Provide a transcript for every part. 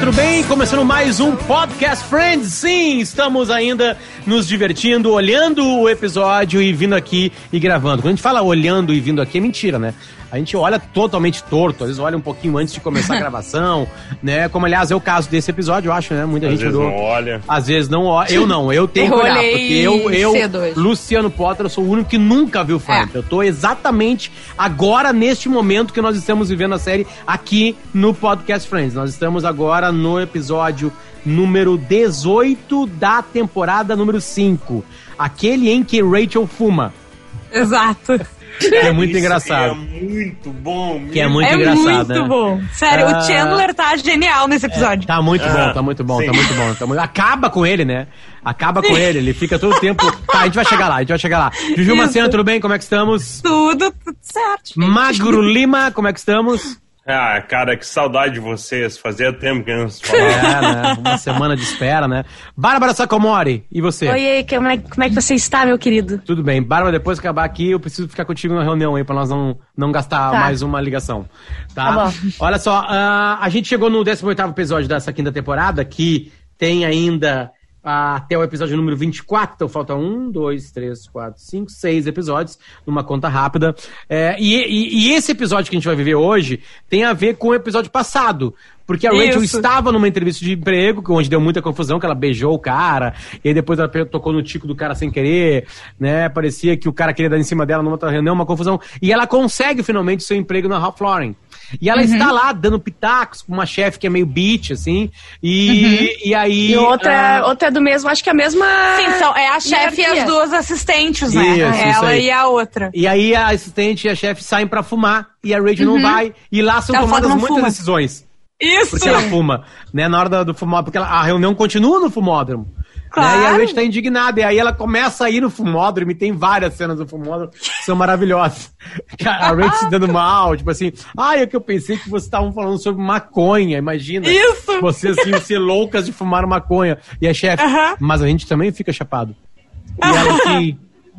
tudo bem? Começando mais um Podcast Friends. Sim, estamos ainda nos divertindo, olhando o episódio e vindo aqui e gravando. Quando a gente fala olhando e vindo aqui, é mentira, né? A gente olha totalmente torto, às vezes olha um pouquinho antes de começar a gravação, né? Como, aliás, é o caso desse episódio, eu acho, né? Muita Às gente vezes olhou. não olha. Às vezes não olha. Eu não, eu tenho Eu que olhar, porque eu, eu. Luciano Potter, eu sou o único que nunca viu Friends. Eu tô exatamente agora, neste momento que nós estamos vivendo a série aqui no Podcast Friends. Nós estamos agora no episódio número 18 da temporada número 5. Aquele em que Rachel fuma. Exato. Que é muito Isso engraçado. É muito bom. Que é muito é engraçado, muito né? bom. Sério, Ah. o Chandler tá genial nesse episódio. Tá muito Ah, bom, tá muito bom, sim. tá muito bom. Tá muito... Acaba com ele, né? Acaba com ele, ele fica todo o tempo. Tá, a gente vai chegar lá, a gente vai chegar lá. Juju Isso. Macena, tudo bem? Como é que estamos? Tudo, tudo certo. gente. Magro Lima, como é que estamos? Ah, cara, que saudade de vocês. Fazia tempo que não se falava. É, né? Uma semana de espera, né? Bárbara Sacomori, e você? Oi, como é, como é que você está, meu querido? Tudo bem. Bárbara, depois que acabar aqui, eu preciso ficar contigo na reunião aí, pra nós não, não gastar Tá. mais uma ligação. Tá? Tá bom. Olha só, ah, a gente chegou no 18º episódio dessa quinta temporada, que tem ainda até o episódio número 24, então falta um, dois, três, quatro, cinco, seis episódios, numa conta rápida. É, e, e- e esse episódio que a gente vai viver hoje tem a ver com o episódio passado. Porque a Rachel Isso. estava numa entrevista de emprego, onde deu muita confusão, que ela beijou o cara, e depois ela tocou no tico do cara sem querer, né? Parecia que o cara queria dar em cima dela numa outra reunião, uma confusão. E ela consegue finalmente seu emprego na Ralph Lauren. E ela está lá dando pitacos com uma chefe que é meio bitch, assim. E, e aí. E outra, ah, outra é do mesmo, acho que é a mesma. Sim, são, é a chefe e as duas assistentes, né? Isso, isso Ela aí. e a outra. E aí a assistente e a chefe saem pra fumar e a Rachel não vai. E lá são Ela fala tomadas muitas fuma. decisões. Isso! Porque ela fuma, né? Na hora da- do fumódromo, porque ela- a reunião continua no fumódromo. Claro. Né? E a Rachel tá indignada. E aí ela começa a ir no fumódromo e tem várias cenas do fumódromo que são maravilhosas. A Rachel se dando mal, tipo assim, ah, é que eu pensei que vocês estavam falando sobre maconha, imagina. Isso. Vocês iam ser loucas de fumar maconha. E a chefe, Aham. mas a gente também fica chapado. E ela assim,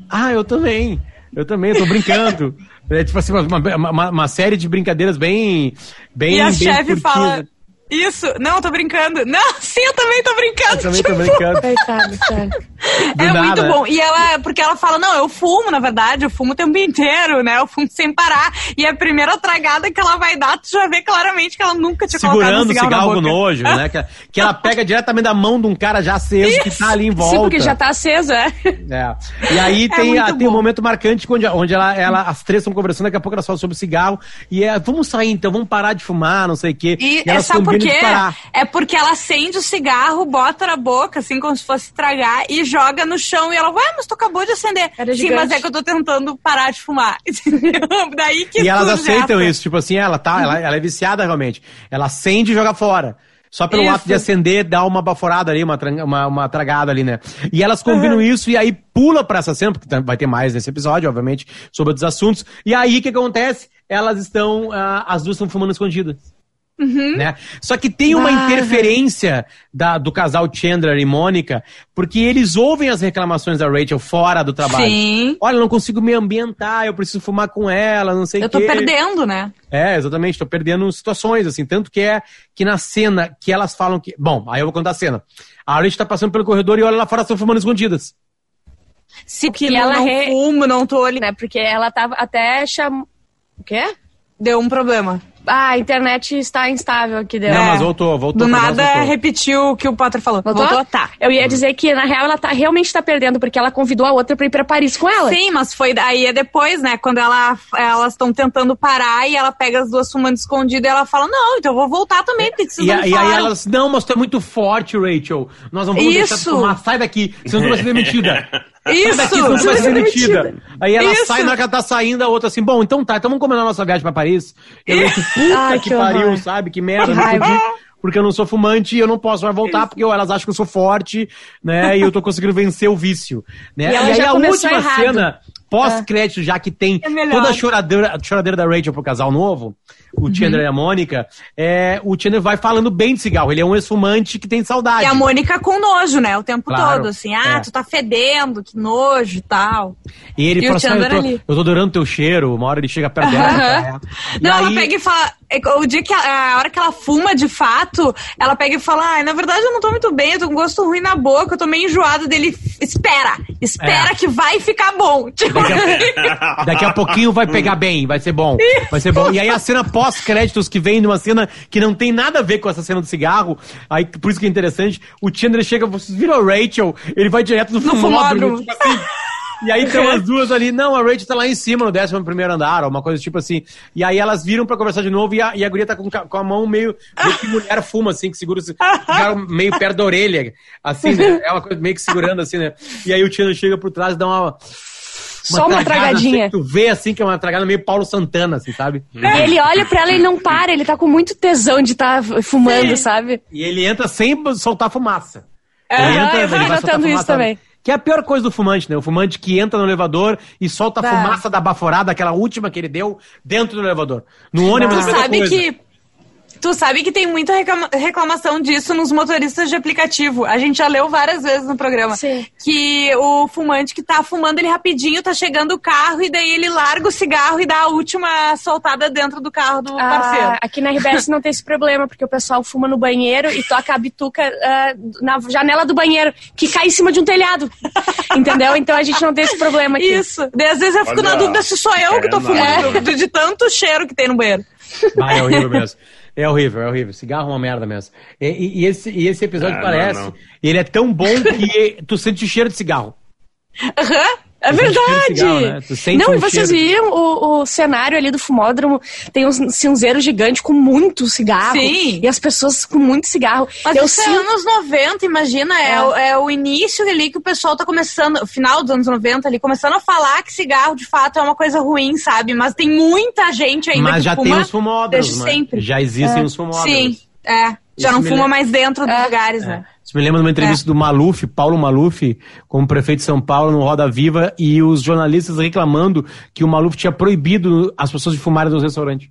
ah, eu também. Eu também, eu tô brincando. É tipo assim, uma, uma, uma série de brincadeiras bem. bem E a bem chefe fala. Isso, não, eu tô brincando. Não, sim, eu também tô brincando. Eu também tô Tipo, brincando. Coitado, sério. Do é nada, muito bom. E ela, porque ela fala, não, eu fumo, na verdade, eu fumo o tempo inteiro, né? Eu fumo sem parar. E a primeira tragada que ela vai dar, tu já vê claramente que ela nunca tinha colocado um Segurando o cigarro, cigarro na com boca. nojo, né? Que, que ela pega diretamente da mão de um cara já aceso que tá ali em volta. Sim, porque já tá aceso, é. É. E aí É tem, a- muito tem um momento marcante onde, onde ela, ela, as três estão conversando, daqui a pouco elas falam sobre o cigarro. E é, vamos sair então, vamos parar de fumar, não sei o quê. E, é, elas sabe por parar. É porque ela acende o cigarro, bota na boca, assim, como se fosse tragar, e joga no chão. E ela, ué, mas tu acabou de acender. Era Sim, gigante. mas é que eu tô tentando parar de fumar. Entendeu? Daí que E elas aceitam essa. isso, tipo assim, ela tá, ela, ela é viciada realmente. Ela acende e joga fora. Só pelo Isso. ato de acender, dá uma baforada ali, uma, uma, uma tragada ali, né? E elas combinam isso e aí pula pra essa cena, porque tam- vai ter mais nesse episódio, obviamente, sobre outros assuntos. E aí o que acontece? Elas estão, ah, as duas estão fumando escondidas. Uhum. Né? Só que tem uma Ah, interferência da- do casal Chandler e Mônica, porque eles ouvem as reclamações da Rachel fora do trabalho. Sim. Olha, eu não consigo me ambientar, eu preciso fumar com ela, não sei o Eu tô quê. perdendo, né? É, exatamente, tô perdendo situações, assim, tanto que é que na cena que elas falam que. Bom, aí eu vou contar a cena. A Rachel tá passando pelo corredor e olha lá fora, estão fumando escondidas. Se que não, ela não re- fumo, não tô ali. Né? Porque ela tava até cham... O quê? Deu um problema. Ah, a internet está instável aqui dentro. Não, É. mas voltou, voltou. Do nada voltou. repetiu o que o Potter falou. Voltou? Tá. Eu ia dizer que, na real, ela tá, realmente tá perdendo, porque ela convidou a outra pra ir pra Paris com ela. Sim, mas foi aí é depois, né? Quando ela, elas estão tentando parar e ela pega as duas fumando escondido e ela fala: Não, então eu vou voltar também, porque vocês E, não a- e aí falaram." elas, não, mas tu é muito forte, Rachel. Nós não vamos deixar de Isso. fumar, sai daqui, senão tu vai ser demitida. Isso! daqui, tu vai ser demitida. Aí ela Isso. sai, na hora que ela tá saindo, a outra assim, bom, então tá, então vamos combinar nossa viagem pra Paris. E eu, puta Ai, que, que pariu, sabe? Que merda, fudi, porque eu não sou fumante e eu não posso mais voltar, porque ó, elas acham que eu sou forte, né? E eu tô conseguindo vencer o vício. Né? E ela aí a última errado. cena, pós-crédito, já que tem É toda a choradeira, a choradeira da Rachel pro casal novo, o Uhum. Chandler e a Mônica, é, o Chandler vai falando bem de cigarro. Ele é um ex-fumante que tem saudade. E a Mônica com nojo, né? O tempo Claro, todo, assim, ah, é. tu tá fedendo, que nojo e tal. E ele E fala o assim: ah, eu, tô, eu tô adorando teu cheiro. Uma hora ele chega perto dela. E Não, ela aí- pega e fala. É, o dia que a, a hora que ela fuma de fato, ela pega e fala: Ai, na verdade eu não tô muito bem, eu tô com gosto ruim na boca, eu tô meio enjoado dele. Espera, espera É. que vai ficar bom. Tipo, Daqui a pouquinho vai pegar bem, vai ser bom. Vai ser bom. E aí a cena pós-créditos que vem de uma cena que não tem nada a ver com essa cena do cigarro, aí por isso que é interessante, o Chandler chega, vocês viram a Rachel, ele vai direto no, fumódromo, fumódromo. tipo assim. E aí tem as duas ali, não, a Rachel tá lá em cima, no 11 primeiro andar, ou uma coisa tipo assim. E aí elas viram pra conversar de novo e a, e a guria tá com, com a mão meio, meio que mulher fuma, assim, que segura meio perto da orelha, assim, né? É uma coisa meio que segurando, assim, né? E aí o Chandler chega por trás e dá uma... Só uma tragada, tragadinha. assim, tu vê assim que é uma tragada meio Paulo Santana, assim, sabe? Ele olha pra ela e não para, ele tá com muito tesão de estar fumando, sabe? E ele entra sem soltar fumaça. Aham, Ele entra, eu ele vai soltar notando isso fumaça, também. Que é a pior coisa do fumante, né? O fumante que entra no elevador e solta a Bah. fumaça da baforada, aquela última que ele deu, dentro do elevador. No ônibus, tu a mesma sabe coisa. que. Tu sabe que tem muita reclama- reclamação disso nos motoristas de aplicativo. A gente já leu várias vezes no programa. Sim. Que o fumante que tá fumando ele rapidinho, tá chegando o carro e daí ele larga o cigarro e dá a última soltada dentro do carro do parceiro. Ah, aqui na RBS não tem esse problema, porque o pessoal fuma no banheiro e toca a bituca ah, na janela do banheiro, que cai em cima de um telhado. Entendeu? Então a gente não tem esse problema aqui. Isso. Daí às vezes eu fico Olha, na dúvida se sou eu que tô é fumando, de, de tanto cheiro que tem no banheiro. Ah, é horrível mesmo. É horrível, é horrível. Cigarro é uma merda mesmo. E, e- e esse, e esse episódio Ah, parece. não, não. Ele é tão bom que tu sente o cheiro de cigarro. Aham. É verdade! cigarro, né? Não, um e vocês cheiro. viram o, o cenário ali do fumódromo? Tem um cinzeiro gigante com muito cigarro. Sim. E as pessoas com muito cigarro. Mas eu isso é sinto... anos 90, imagina, é. É. o- é o início ali que o pessoal tá começando, o final dos anos 90 ali, começando a falar que cigarro de fato é uma coisa ruim, sabe? Mas tem muita gente ainda Mas que já fuma tem os fumódromos, desde né? sempre. Já existem os fumódromos. Sim, é. Já Isso não fuma lembra- mais dentro dos É. lugares, né? Isso me lembra de uma entrevista do Maluf, Paulo Maluf, como prefeito de São Paulo, no Roda Viva, e os jornalistas reclamando que o Maluf tinha proibido as pessoas de fumarem nos restaurantes.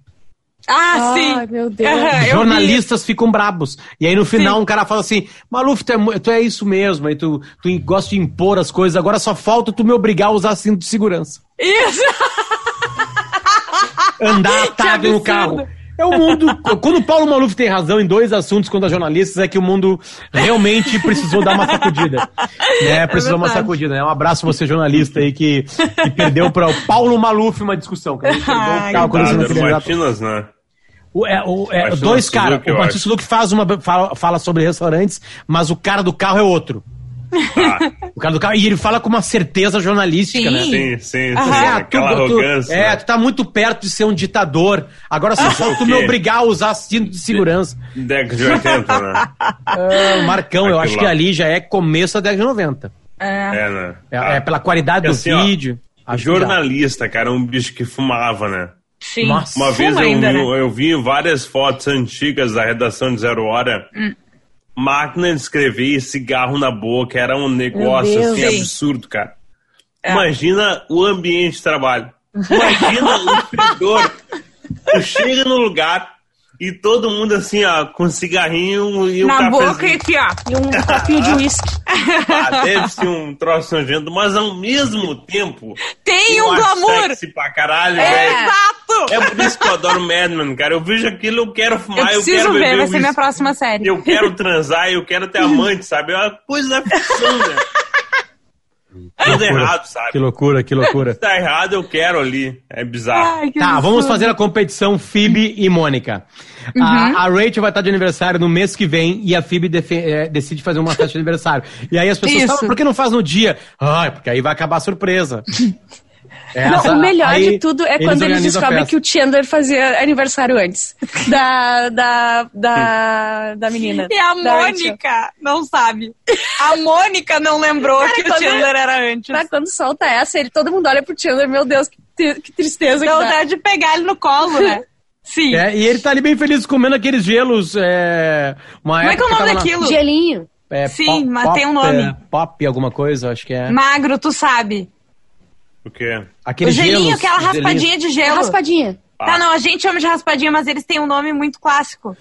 Ah, Ai, sim. meu Deus. Vi. jornalistas ficam brabos. E aí no final Sim. um cara fala assim: Maluf, tu é, tu é isso mesmo, aí tu, tu gosta de impor as coisas, agora só falta tu me obrigar a usar cinto de segurança. Isso. Andar atado no carro. É o mundo. Quando o Paulo Maluf tem razão em dois assuntos quanto a jornalistas, é que o mundo realmente precisou dar uma sacudida. Né? Precisou uma verdade. sacudida. Né? Um abraço você, jornalista aí, que, que perdeu para o Paulo Maluf uma discussão. Que a gente perdeu o Ai, carro quando você não. Martinas, né? O, é, o, é, dois caras. O Martins. Suzuki faz uma, fala, fala sobre restaurantes, mas o cara do carro é outro. Ah, O cara do carro. E ele fala com uma certeza jornalística, Sim. né? sim, sim, sim. Aham. Aquela tu- tu- arrogância. é, né? tu tá muito perto de ser um ditador. Agora só falta tu me obrigar a usar cinto de segurança. Década de 80, né? Ah, o Marcão, eu Aquilo acho que lá. ali já é começo da década de 90. É. É, né? É, Ah, é pela qualidade do assim, ó, vídeo. acho que dá. Jornalista, cara, é um bicho que fumava, né? Sim. Nossa. Uma vez eu, ainda, vi, né? eu vi várias fotos antigas da redação de Zero Hora. Hum. Máquina de escrever e cigarro na boca. Era um negócio assim Sim. absurdo, cara. É. Imagina o ambiente de trabalho. Imagina o escritor. Tu chega no lugar e todo mundo assim, ó, com cigarrinho e um Na boca e aqui, ó. E um copinho de uísque. Ah, deve ser um troço nojento, mas ao mesmo tempo. Tem eu um glamour. sexy pra caralho, É. velho. Exato. É por isso que eu adoro Mad Men, cara. Eu vejo aquilo, eu quero Eu fumar, eu, preciso quero ver, beber vai ser minha próxima série. Eu quero transar, eu quero ter amante, sabe? É uma coisa da ficção, né? Tudo errado, Que sabe? loucura, que loucura. Se tá errado, eu quero ali. É bizarro. Ai, que Tá, vamos fazer a competição Phoebe e Mônica. A, a Rachel vai estar de aniversário no mês que vem e a Phoebe defe- eh, decide fazer uma festa de aniversário. E aí as pessoas falam, por que não faz no dia? Ai, porque aí vai acabar a surpresa. Não, Essa- o melhor aí de tudo é eles quando eles descobrem que o Chandler fazia aniversário antes da, da, da, da menina. E a da Rachel. Mônica não sabe. A Mônica não lembrou Cara, que o quando- Chandler era antes. Tá, quando solta essa, ele, todo mundo olha pro Chandler, meu Deus, que, que tristeza Dá vontade de pegar ele no colo, né? Sim. É, e ele tá ali bem feliz comendo aqueles gelos. É, uma Como é que é o nome tava na- daquilo? Gelinho. é, Sim, mas tem um nome. é, pop, alguma coisa, acho que é. Magro, tu sabe. O quê? O Aqueles gelinho, gelos, aquela gelinhos. raspadinha de É gelo. raspadinha. Tá, não, a gente chama de raspadinha, mas eles têm um nome muito clássico.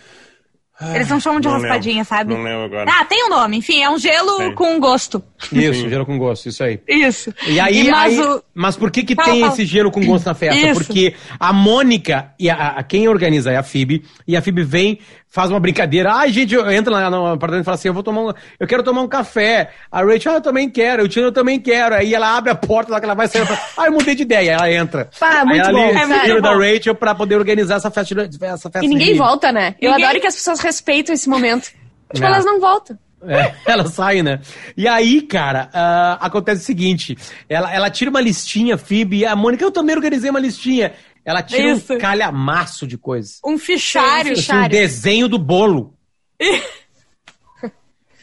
Eles não chamam de Não raspadinha, lembro. sabe? Não lembro agora. Ah, tem um nome. Enfim, é um gelo Tem. com gosto. Isso, Sim. gelo com gosto, isso aí. Isso. E aí, mas aí- o- mas por que que Fala, tem fala. esse gelo com gosto na festa? Isso. Porque a Mônica e a, a- quem organiza é a Phoebe, e a Phoebe vem, faz uma brincadeira. Ai, gente, eu- entra lá no apartamento e fala assim: eu vou tomar um, eu quero tomar um café. A Rachel, ah, eu também quero, o Tino eu também quero. Aí ela abre a porta lá que ela vai sair, fala, ah, eu mudei de ideia. Aí ela entra. Pá, Aí muito ela bom, liga é muito da bom. Rachel pra poder organizar essa festa, de- essa festa E ninguém de- volta, né? Eu Ninguém- adoro que as pessoas respeitam esse momento. Tipo, É. elas não voltam. É, ela sai, né? E aí, cara, ah, acontece o seguinte: ela, ela tira uma listinha, Phoebe, e a Mônica, eu também organizei uma listinha. Ela tira Isso. um calhamaço de coisa. Um fichário. Sim, Assim, um desenho do bolo.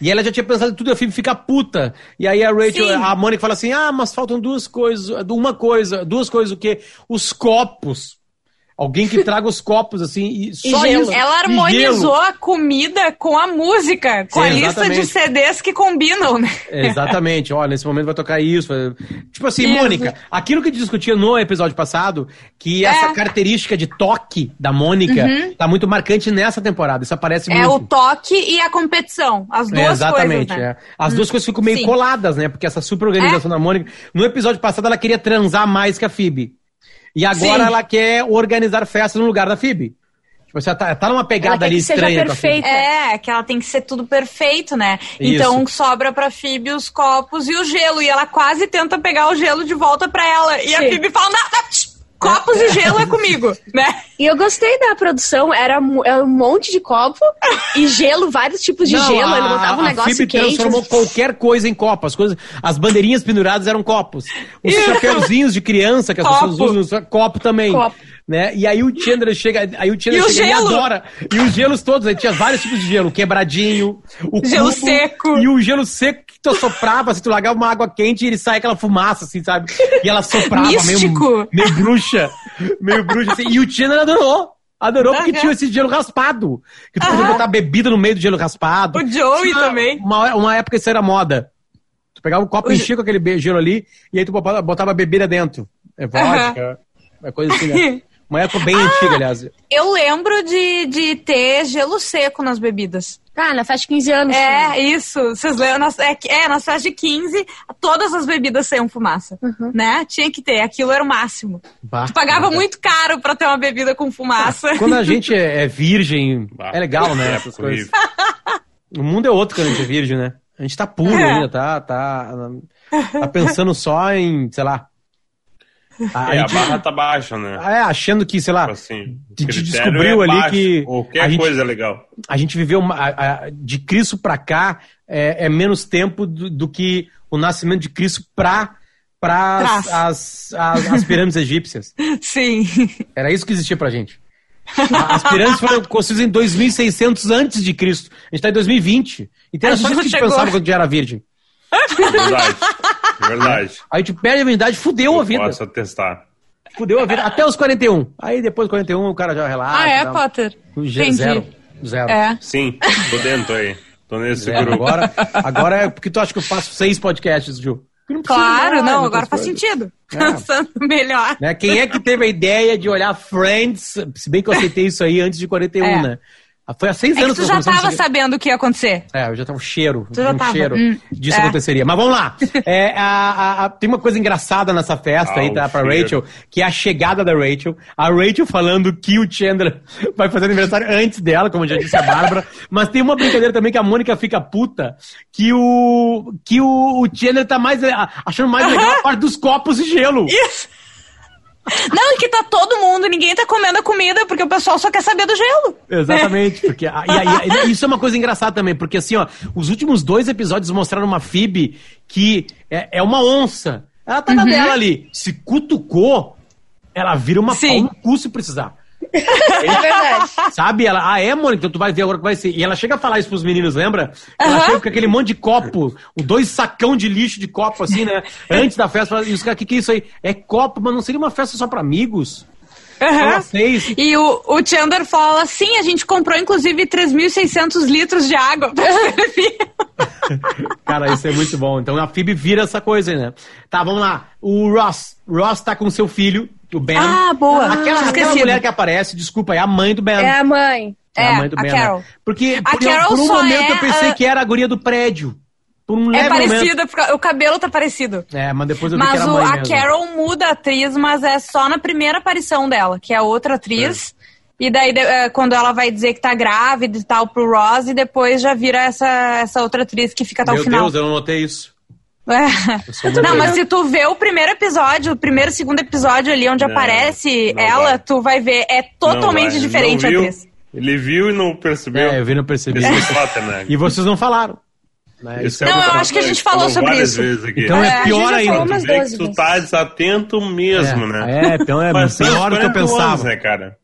E ela já tinha pensado em tudo, e a Phoebe fica puta. E aí a Rachel, Sim. a Mônica fala assim: ah, mas faltam duas coisas. Uma coisa, duas coisas, o quê? Os copos. Alguém que traga os copos, assim, e só gelo. isso. Ela E harmonizou gelo. a comida com a música, com Sim, a lista de. CDs que combinam, né? Exatamente, olha, nesse momento vai tocar isso. Tipo assim, Isso. Mônica, aquilo que a gente discutia no episódio passado, que É. essa característica de toque da Mônica tá muito marcante nessa temporada. Isso aparece Uhum. É o muito. toque e a competição. As duas É, exatamente, coisas, né? é. As duas coisas ficam meio Sim. coladas, né? Porque essa super organização da Mônica. No episódio passado, ela queria transar mais que a Phoebe. E agora Sim. ela quer organizar festas no lugar da Phoebe. Tipo, você tá, tá numa pegada ali estranha a perfeita. É, que ela tem que ser tudo perfeito, né? Isso. Então sobra pra Phoebe os copos e o gelo. E ela quase tenta pegar o gelo de volta pra ela. E a Sim. Phoebe fala: não, não, copos e gelo é comigo, né? E eu gostei da produção, era, era um monte de copo e gelo, vários tipos de Não, gelo. a- Ele botava um negócio Phoebe quente. transformou qualquer coisa em copo. As, coisas, as bandeirinhas penduradas eram copos. Os chapéuzinhos de criança que as Copo. pessoas usam, copo também. Copo. Né? E aí o Chandler chega, aí o Chandler E o chega gelo? e adora. E os gelos todos, aí tinha vários tipos de gelo, quebradinho, o Gelo cubo, seco. E o gelo seco que tu soprava, se tu largava uma água quente e ele sai aquela fumaça, assim, sabe? E ela soprava, Místico. meio, meio bruxa. Meio bruxa, assim. E o Chandler adorou. Adorou porque Aham. tinha esse gelo raspado. Que tu podia Aham. botar bebida no meio do gelo raspado. O Joey Tinha também. Uma, uma época isso era moda. Tu pegava o copo, O enchia com aquele gelo ali, e aí tu botava, bebida dentro. É vodka, é coisa assim, né? Uma época bem antiga, aliás. Eu lembro de, de ter gelo seco nas bebidas. Ah, na festa de 15 anos. É, isso. Vocês lembram? É, que- é, nas festas de 15, todas as bebidas saíam fumaça. Né? Tinha que ter. Aquilo era o máximo. Bah, Tu pagava cara. muito caro pra ter uma bebida com fumaça. Quando a gente é, é virgem, Bah, é legal, né? é Essas coisas. O mundo é outro quando a gente é virgem, né? A gente tá puro É. ainda, tá, tá, tá pensando só em, sei lá. A, a É, a gente- barra tá baixa, né? é, achando que, sei lá, Tipo assim, a gente critério descobriu é ali baixo. que Qualquer a gente- coisa é legal. a gente viveu uma- a- a- de Cristo pra cá é, é menos tempo do, do que o nascimento de Cristo pra para Trás. as, as, as pirâmides egípcias. Sim. Era isso que existia pra gente. As pirâmides foram construídas em 2600 antes de Cristo. A gente tá em 2020. Então era A só gente isso que a gente pensava quando a gente era virgem. Verdade. Verdade. Aí a gente perde a virgindade, fudeu a Eu vida. posso atestar. Fudeu a vida. Até os 41. Aí depois dos 41 o cara já relaxa. Ah, é, Potter? Entendi. Zero. Zero. É. Sim, tô dentro aí. Tô nesse Zero. grupo. Agora, agora é porque tu acha que eu faço seis podcasts, Ju. Porque não Claro, mais, não, agora faz coisas. sentido. É. Pensando melhor. Né? Quem é que teve a ideia de olhar Friends, se bem que eu aceitei isso aí antes de 41, É. né? Foi há seis É que anos tu já comecei a tava seguir- sabendo o que ia acontecer. É, eu já tava um cheiro, Tu já um tava, cheiro hum, disso é. aconteceria. Mas vamos lá. É, a- a- a- tem uma coisa engraçada nessa festa Ah, aí, tá? Pra cheiro. Rachel, que é a chegada da Rachel. A Rachel falando que o Chandler vai fazer aniversário antes dela, como já disse a Bárbara. Mas tem uma brincadeira também que a Mônica fica puta, que o, que o, o Chandler tá mais, achando mais legal a parte dos copos de gelo. Isso. Não, e que tá todo mundo, ninguém tá comendo a comida, porque o pessoal só quer saber do gelo. Exatamente, porque a- e aí- isso é uma coisa engraçada também, porque assim, ó, os últimos dois episódios mostraram uma Phoebe que é, é uma onça. Ela tá Uhum. na dela ali. Se cutucou, ela vira uma Sim. pau no cu se precisar. É verdade. Sabe? Ela, ah, é, Mônica, então tu vai ver agora que vai ser. E ela chega a falar isso pros meninos, lembra? Ela chega com aquele monte de copo, dois sacão de lixo de copo, assim, né? Antes da festa, e os caras, o que, que é isso aí? É copo, mas não seria uma festa só pra amigos? Ela fez. E o, o Chandler fala, sim, a gente comprou inclusive 3.600 litros de água pra servir. Cara, isso é muito bom. Então a Phoebe vira essa coisa aí, né? Tá, vamos lá. O Ross. Ross tá com seu filho, o Ben. Ah, boa. Aquela, Tinha aquela mulher que aparece, desculpa, é a mãe do Ben. É a mãe. É, É, a mãe do a Ben. Carol. né? Porque A por, Carol por um só momento é eu pensei a- que era a guria do prédio. Por um É parecida, o cabelo tá parecido. É, mas depois eu vi que Mas era a o- mãe a mesmo. Carol muda a atriz, mas é só na primeira aparição dela, que é outra atriz. E daí, é, quando ela vai dizer que tá grávida e tal pro Ross, e depois já vira essa, essa outra atriz que fica até Meu o final. Deus, eu não notei isso. É. Não, mas se tu vê o primeiro episódio, o primeiro e segundo episódio ali onde Não, aparece não ela, vai. tu vai ver, é totalmente diferente a atriz. Ele viu e não percebeu. É, eu vi, não percebi. Né? E vocês não falaram. Né? Isso é Não, uma eu acho que a gente Falou falou sobre isso. vezes aqui. Então É, é pior ainda. Tu umas vê 12 que tu vezes. tá desatento mesmo, é, né? É, então é Mas pior do que eu 41 anos, pensava. né, cara?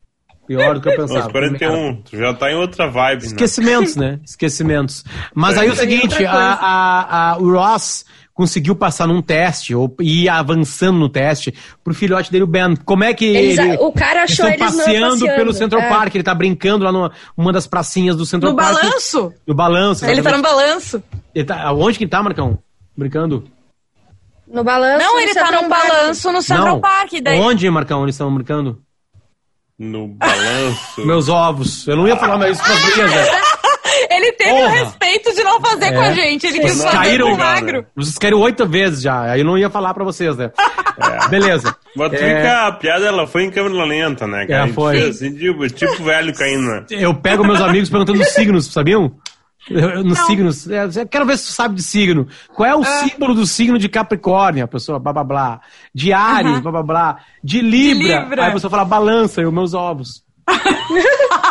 Pior do que eu pensava. 41. Tu já tá em outra vibe, né? Esquecimentos, né? Esquecimentos. Mas aí é o é seguinte, a, a- a- o Ross conseguiu passar num teste, ou ir avançando no teste, pro filhote dele, o Ben. Como é que Eles- ele... o cara achou eles estão eles no- passeando, passeando, pelo Central é. Park, ele tá brincando lá numa uma das pracinhas do Central No Park. balanço. No balanço. Ele tá no exatamente. balanço. Ele tá- Onde que ele tá, Marcão? Brincando? No balanço. Não, no ele tá Central Park. balanço no Central Não. Park. Daí... Onde, Marcão, eles estão brincando? No balanço. Meus ovos. Eu não ia falar mais isso com as gurias, né? Ele teve Porra. o respeito de não fazer É. com a gente. Ele quis fazer caíram, com o magro. Vocês caíram oito vezes já. Aí eu não ia falar pra vocês, né? Beleza. Mas É, que a piada ela foi em câmera lenta, né? cara? É, gente foi. Assim, tipo, tipo velho caindo. né? Eu pego meus amigos perguntando os signos, sabiam? Eu- Nos signos. É, Eu quero ver se tu sabe de signo. Qual é o símbolo do signo de Capricórnio? A pessoa, blá blá blá. De Ares, Aham. blá blá blá. De Libra. Libra. Aí a pessoa fala balança, e os meus ovos.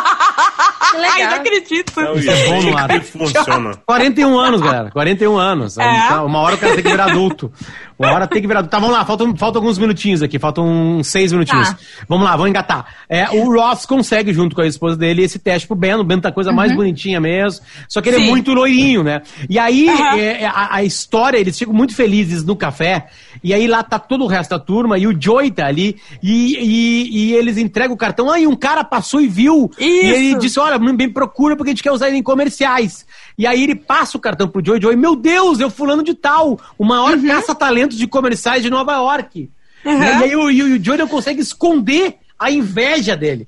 Que Ai, não legal. acredito. Não, Isso é bom no ar. funciona. 41 anos, galera. 41 anos. É? Tá, Uma hora o cara tem que virar adulto. Uma hora tem que virar adulto. Tá, vamos lá. Faltam, faltam alguns minutinhos aqui. Faltam uns seis minutinhos. Tá. Vamos lá, vamos engatar. É, o Ross consegue, junto com a esposa dele, esse teste pro Ben. O Ben tá a coisa mais bonitinha mesmo. Só que ele é Uhum. Sim. muito loirinho, né? E aí, é, é, a, a história, eles ficam muito felizes no café. E aí lá tá todo o resto da turma. E o Joey tá ali. E, e, e eles entregam o cartão. Ah, e um cara passou e viu. E ele Isso. disse, olha, bem procura porque a gente quer usar ele em comerciais. E aí ele passa o cartão pro Joey, Joey, meu Deus, eu fulano de tal, o maior Uhum. caça-talentos de comerciais de Nova York. Né? E aí o, e o Joey não consegue esconder a inveja dele.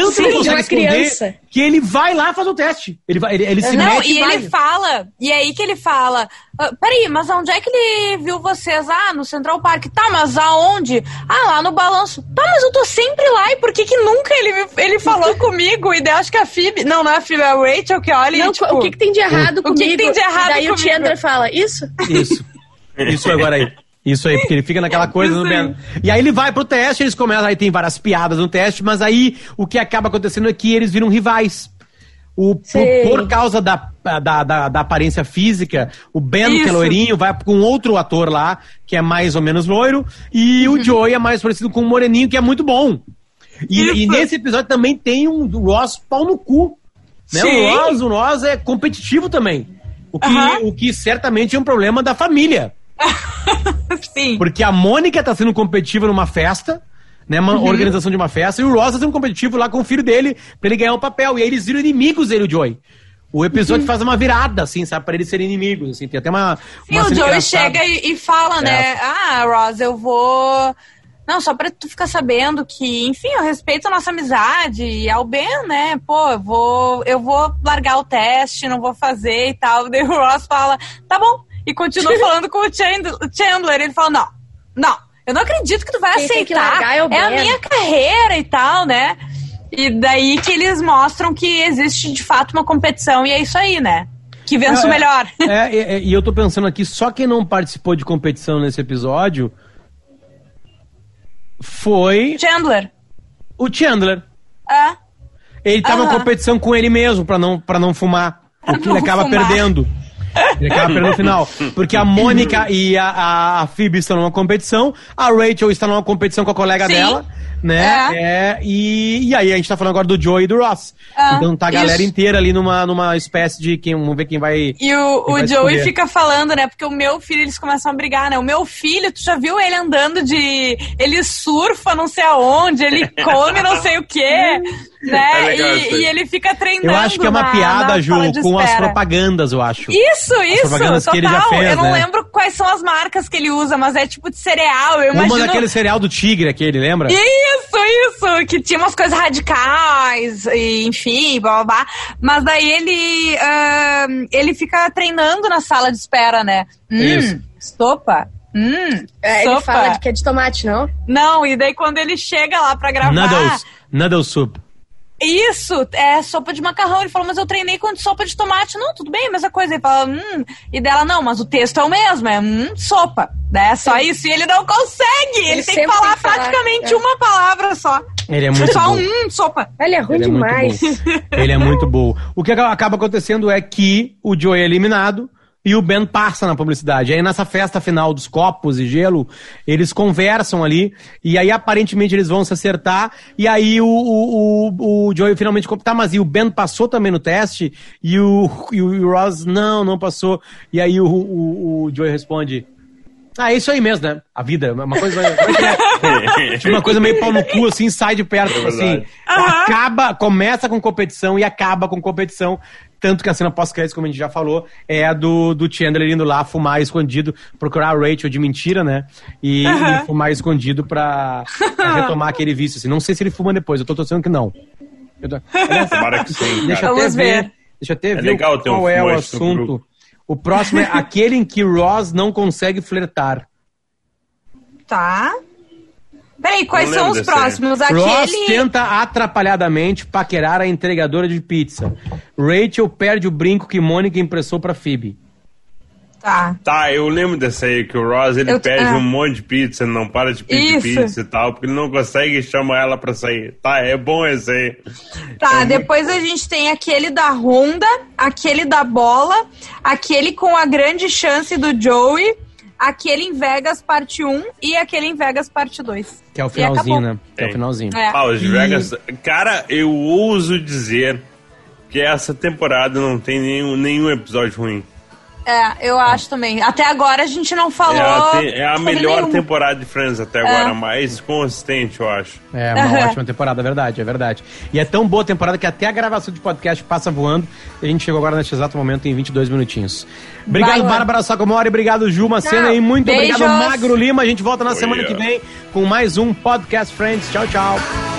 Tanto Sim, não de consegue criança. que ele vai lá fazer o teste. Ele, vai, ele, ele se Não, mete e vai. ele fala, e é aí que ele fala, "Ah, peraí, mas onde é que ele viu vocês? Ah, no Central Park. Tá, mas aonde? Ah, lá no balanço. Tá, mas eu tô sempre lá, e por que que nunca ele, ele falou comigo? E daí eu acho que a Phoebe, não, não é a Phoebe, é a Rachel que olha Não, e, tipo, o que, que tem de errado O que comigo? que tem de errado E daí o comigo? Chandler fala, isso? Isso. Isso agora aí. Isso aí, porque ele fica naquela coisa Isso no. E aí ele vai pro teste, eles começam, aí tem várias piadas no teste, mas aí o que acaba acontecendo é que eles viram rivais. O, por, por causa da, da, da, da aparência física, o Ben, que é Isso. loirinho, vai com outro ator lá, que é mais ou menos loiro, e o Joey é mais parecido com o Moreninho, que é muito bom. E, Isso. e nesse episódio também tem um Ross pau no cu. Né? Sim. O Ross, o Ross é competitivo também. O que, Aham. o que certamente é um problema da família. sim. Porque a Mônica tá sendo competitiva numa festa, né? Uma Uhum. organização de uma festa, e o Ross tá sendo competitivo lá com o filho dele pra ele ganhar um papel. E aí eles viram inimigos, ele e o Joey. O episódio Uhum. faz uma virada, assim, sabe? Pra eles serem inimigos, assim. Tem até uma. E uma o Joey chega e, e fala, né? É. Ah, Ross, eu vou. Não, só pra tu ficar sabendo que, enfim, eu respeito a nossa amizade e ao Ben, né? Pô, eu vou, eu vou largar o teste, não vou fazer e tal. Daí o Ross fala, tá bom. E continua falando com o Chandler. o. Ele fala, não, não, eu não acredito que tu vai Quem aceitar. largar é o a Ben." minha carreira e tal, né? E daí que eles mostram que existe de fato uma competição e é isso aí, né? Que vence o É, melhor. É, é, é, e eu tô pensando aqui, só quem não participou de competição nesse episódio foi Chandler. o Chandler. É. Ele tava em Aham. competição com ele mesmo pra não, pra não fumar. O que ele acaba fumar. perdendo. Ele acaba perdendo no final. Porque a Mônica e a, a, a Phoebe estão numa competição, a Rachel está numa competição com a colega Sim. dela, né? É, e, e aí a gente tá falando agora do Joey e do Ross. Ah, então tá a galera isso. inteira ali numa, numa espécie de quem, vamos ver quem vai. E o, o vai Joey escolher? fica falando, né? Porque o meu filho, eles começam a brigar, né? O meu filho, tu já viu ele andando de. Ele surfa não sei aonde, ele come não sei o quê, né? É legal e, e ele fica treinando. Eu acho que é uma na- piada, na Ju, com as espera. propagandas, eu acho. Isso, isso, propagandas total. que ele já fez, eu não né? lembro quais são as marcas que ele usa, mas é tipo de cereal. Eu Uma imagino. daquele cereal do tigre aquele, lembra? Isso, isso, que tinha umas coisas radicais, e, enfim, blá blá blá. Mas daí ele, ah, ele fica treinando na sala de espera, né? Hum, Isso. sopa. Hum, É, ele fala de que é de tomate, não? Não, e daí quando ele chega lá pra gravar. Noodles. Noodle soup. Isso, é sopa de macarrão. Ele falou, mas eu treinei com sopa de tomate. Não, tudo bem, mesma coisa. Ele fala, hum. E dela, não, mas o texto é o mesmo, é hum, sopa. É só isso. E ele não consegue. Ele, Ele tem que falar tem que falar, praticamente é. uma palavra só. Ele é muito só bom. um, sopa. Ele é ruim Ele é muito demais. bom. Ele é muito bom. O que acaba acontecendo é que o Joey é eliminado e o Ben passa na publicidade. Aí nessa festa final dos copos e gelo, eles conversam ali e aí aparentemente eles vão se acertar e aí o, o, o, o Joey finalmente tá, mas e o Ben passou também no teste e o, e o Ross não, não passou. E aí o, o, o Joey responde ah, é isso aí mesmo, né? A vida, uma coisa. é é? Tipo, uma coisa meio pau no cu, assim, sai de perto, tipo assim. Acaba, começa com competição e acaba com competição. Tanto que a cena pós-crédito, como a gente já falou, é a do, do Chandler indo lá fumar escondido, procurar a Rachel de mentira, né? E, e fumar escondido pra, pra retomar aquele vício. Assim. Não sei se ele fuma depois, eu tô torcendo que não. Eu tô- Aliás, Tomara que sim, Deixa eu Vamos ver. ver. Deixa eu até É ver legal ter um qual é o assunto. O próximo é aquele em que Ross não consegue flertar. Tá. Peraí, quais são os próximos? Ross Aquele. tenta atrapalhadamente paquerar a entregadora de pizza. Rachel perde o brinco que Mônica impressou pra Phoebe. Tá. Tá, eu lembro dessa aí, que o Ross ele Eu- pede ah. um monte de pizza, não para de pedir Isso. pizza e tal, porque ele não consegue chamar ela pra sair. Tá, é bom esse aí. Tá, É depois a gente tem aquele da Honda, aquele da bola, aquele com a grande chance do Joey, aquele em Vegas parte 1 e aquele em Vegas parte 2. Que é o finalzinho, né? Que é o finalzinho. É. Ah, os E- Vegas. Cara, eu ouso dizer que essa temporada não tem nenhum, nenhum episódio ruim. É, eu acho também. Até agora a gente não falou. É a, te- é a melhor nenhum. temporada de Friends até agora, mais consistente, eu acho. É uma Aham. ótima temporada, é verdade, é verdade. E é tão boa a temporada que até a gravação de podcast passa voando. E a gente chegou agora neste exato momento em 22 minutinhos. Obrigado, Vai. Bárbara Sacomori. Obrigado, Ju Macena. Tchau. E muito Beijos. obrigado, Magro Lima. A gente volta na Oi, semana que vem com mais um Podcast Friends. Tchau, tchau.